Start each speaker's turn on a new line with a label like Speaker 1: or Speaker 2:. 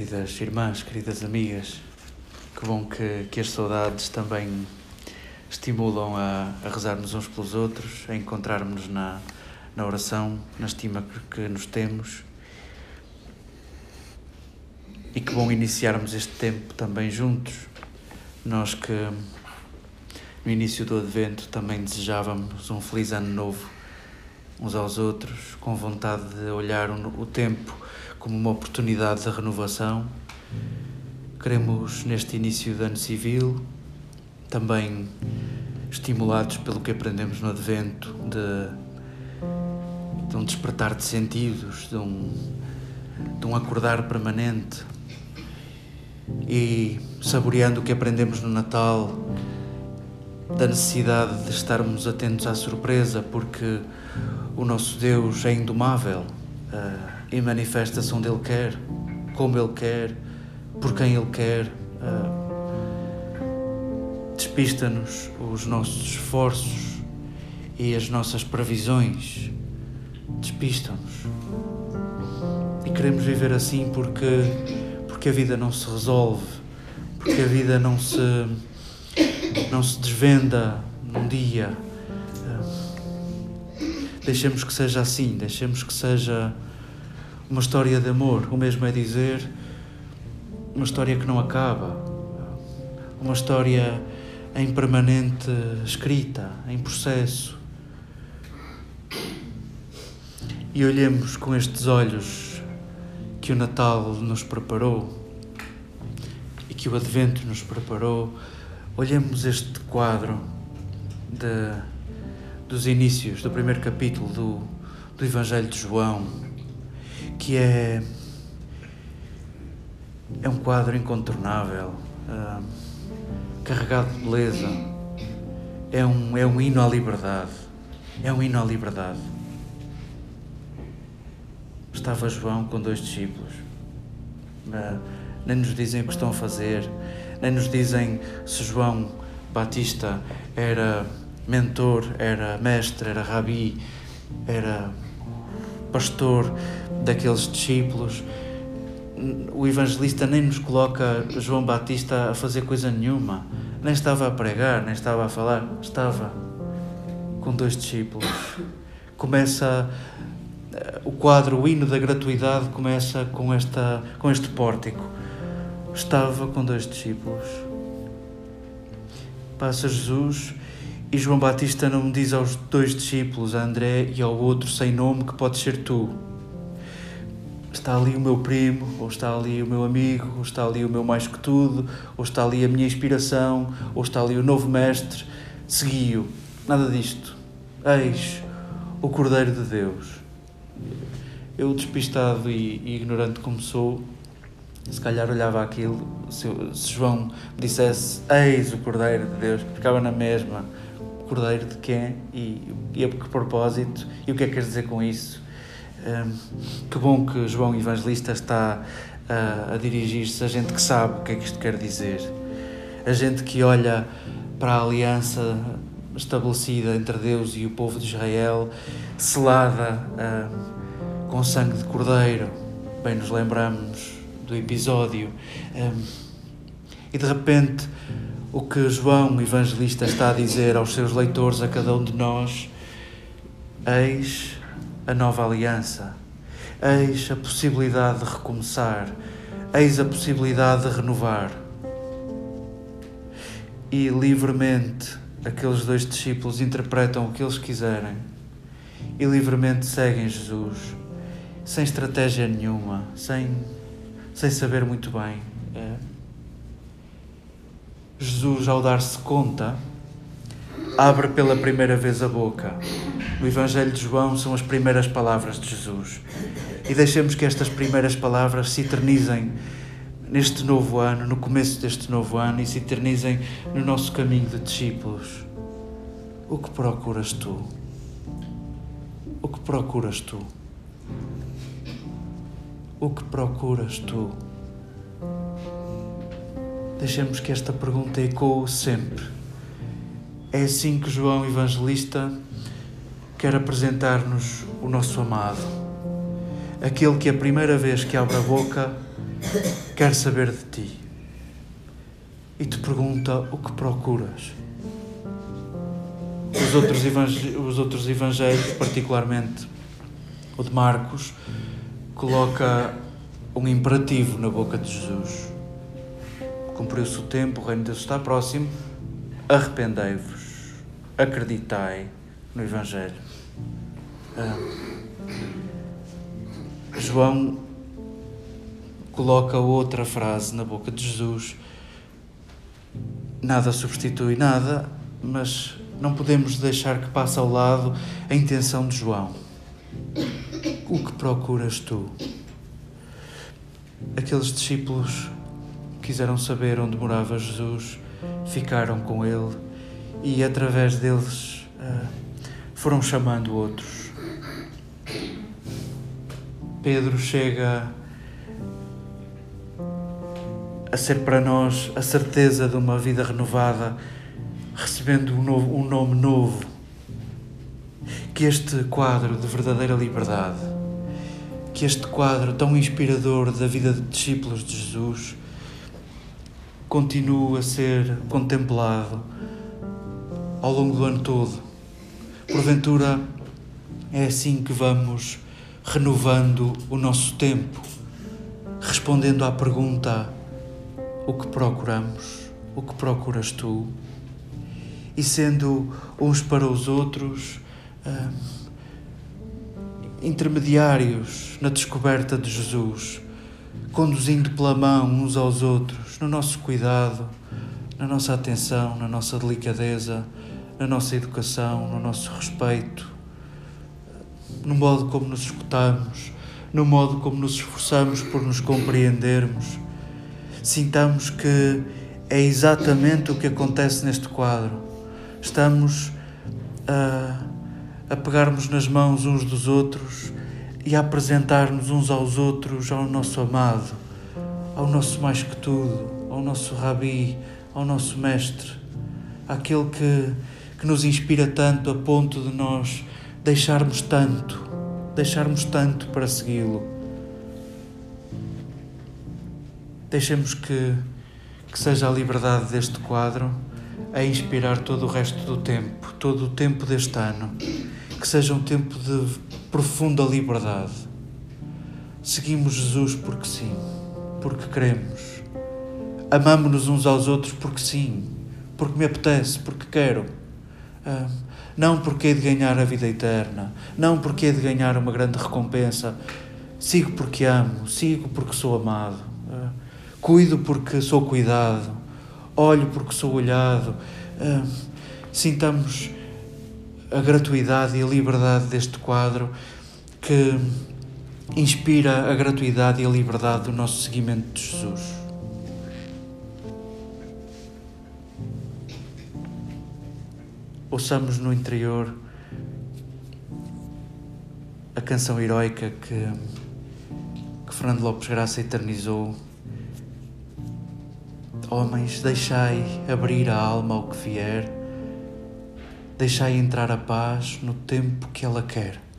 Speaker 1: queridas irmãs, queridas amigas. Que bom que, que as saudades também estimulam a, a rezarmos uns pelos outros, a encontrarmos na, na oração, na estima que, que nos temos. E que bom iniciarmos este tempo também juntos. Nós que no início do Advento também desejávamos um feliz ano novo uns aos outros, com vontade de olhar o tempo como uma oportunidade de renovação. Queremos, neste início de ano civil, também estimulados pelo que aprendemos no Advento, de, de um despertar de sentidos, de um, de um acordar permanente e saboreando o que aprendemos no Natal, da necessidade de estarmos atentos à surpresa, porque o nosso Deus é indomável. Uh, e manifesta-se onde Ele quer, como Ele quer, por quem Ele quer. Uh, Despista-nos os nossos esforços e as nossas previsões. Despistam-nos. E queremos viver assim porque, porque a vida não se resolve, porque a vida não se, não se desvenda num dia. Uh, deixemos que seja assim, deixemos que seja uma história de amor. O mesmo é dizer uma história que não acaba, uma história em permanente escrita, em processo. E olhemos com estes olhos que o Natal nos preparou e que o Advento nos preparou, olhemos este quadro de, dos inícios do primeiro capítulo do, do Evangelho de João que é é um quadro incontornável, uh, carregado de beleza, é um, é um hino à liberdade, é um hino à liberdade. Estava João com dois discípulos, uh, nem nos dizem o que estão a fazer, nem nos dizem se João Batista era mentor, era mestre, era rabi, era pastor daqueles discípulos. O evangelista nem nos coloca João Batista a fazer coisa nenhuma, nem estava a pregar, nem estava a falar, estava com dois discípulos. Começa eh, o quadro, o hino da gratuidade começa com esta com este pórtico. Estava com dois discípulos. Passa Jesus e João Batista não diz aos dois discípulos, a André e ao outro sem nome, que pode ser tu está ali o meu primo, ou está ali o meu amigo, ou está ali o meu mais que tudo, ou está ali a minha inspiração, ou está ali o novo mestre, segui-o. Nada disto. Eis o Cordeiro de Deus. Eu, despistado e, ignorante como sou, se calhar olhava aquilo, se, se João me dissesse Eis o Cordeiro de Deus, ficava na mesma. Cordeiro de quem? E, e a que propósito? E o que é que queres dizer com isso? que bom que João Evangelista está a, a dirigir-se a gente que sabe o que é que isto quer dizer, a gente que olha para a aliança estabelecida entre Deus e o povo de Israel, selada com sangue de cordeiro. Bem, nos lembramos do episódio. e de repente, o que João Evangelista está a dizer aos seus leitores, a cada um de nós, eis a nova aliança. Eis a possibilidade de recomeçar, eis a possibilidade de renovar. E livremente aqueles dois discípulos interpretam o que eles quiserem e livremente seguem Jesus, sem estratégia nenhuma, sem, sem saber muito bem. É. Jesus, ao dar-se conta, abre pela primeira vez a boca no Evangelho de João são as primeiras palavras de Jesus. E deixemos que estas primeiras palavras se eternizem neste novo ano, no começo deste novo ano, e se eternizem no nosso caminho de discípulos. O que procuras tu? O que procuras tu? O que procuras tu? Deixemos que esta pergunta ecoe sempre. É assim que João Evangelista quer apresentar-nos o nosso amado, aquele que a primeira vez que abre a boca quer saber de ti e te pergunta o que procuras. Os outros, os outros evangelhos, particularmente o de Marcos, coloca um imperativo na boca de Jesus. Cumpriu-se o tempo, o reino de Deus está próximo, arrependei-vos, acreditai no Evangelho. Ah, João coloca outra frase na boca de Jesus. Nada substitui nada, mas não podemos deixar que passe ao lado a intenção de João. O que procuras tu? Aqueles discípulos quiseram saber onde morava Jesus, ficaram com ele e através deles uh, foram chamando outros. Pedro chega a ser para nós a certeza de uma vida renovada, recebendo um, novo, um nome novo. Que este quadro de verdadeira liberdade, que este quadro tão inspirador da vida de discípulos de Jesus, continue a ser contemplado ao longo do ano todo. Porventura, é assim que vamos renovando o nosso tempo, respondendo à pergunta o que procuramos, o que procuras tu, e sendo uns para os outros hum, intermediários na descoberta de Jesus, conduzindo pela mão uns aos outros, no nosso cuidado, na nossa atenção, na nossa delicadeza, na nossa educação, no nosso respeito, no modo como nos escutamos, no modo como nos esforçamos por nos compreendermos sintamos que é exatamente o que acontece neste quadro. Estamos a, a pegarmos nas mãos uns dos outros e a apresentar-nos uns aos outros ao nosso amado, ao nosso mais que tudo, ao nosso rabi, ao nosso mestre, aquele que, que nos inspira tanto a ponto de nós deixarmos tanto, deixarmos tanto para segui-lo. Deixemos que, que seja a liberdade deste quadro a inspirar todo o resto do tempo, todo o tempo deste ano. Que seja um tempo de profunda liberdade. Seguimos Jesus porque sim, porque queremos. Amamos-nos uns aos outros porque sim, porque me apetece, porque quero. Ah, não porque é de ganhar a vida eterna, não porque é de ganhar uma grande recompensa. Sigo porque amo, sigo porque sou amado. Ah, Cuido porque sou cuidado, olho porque sou olhado. Uh, sintamos a gratuidade e a liberdade deste quadro que inspira a gratuidade e a liberdade do nosso seguimento de Jesus. Ouçamos no interior a canção heroica que, que Fernando Lopes Graça eternizou Homens, deixai abrir a alma ao que vier, deixai entrar a paz no tempo que ela quer.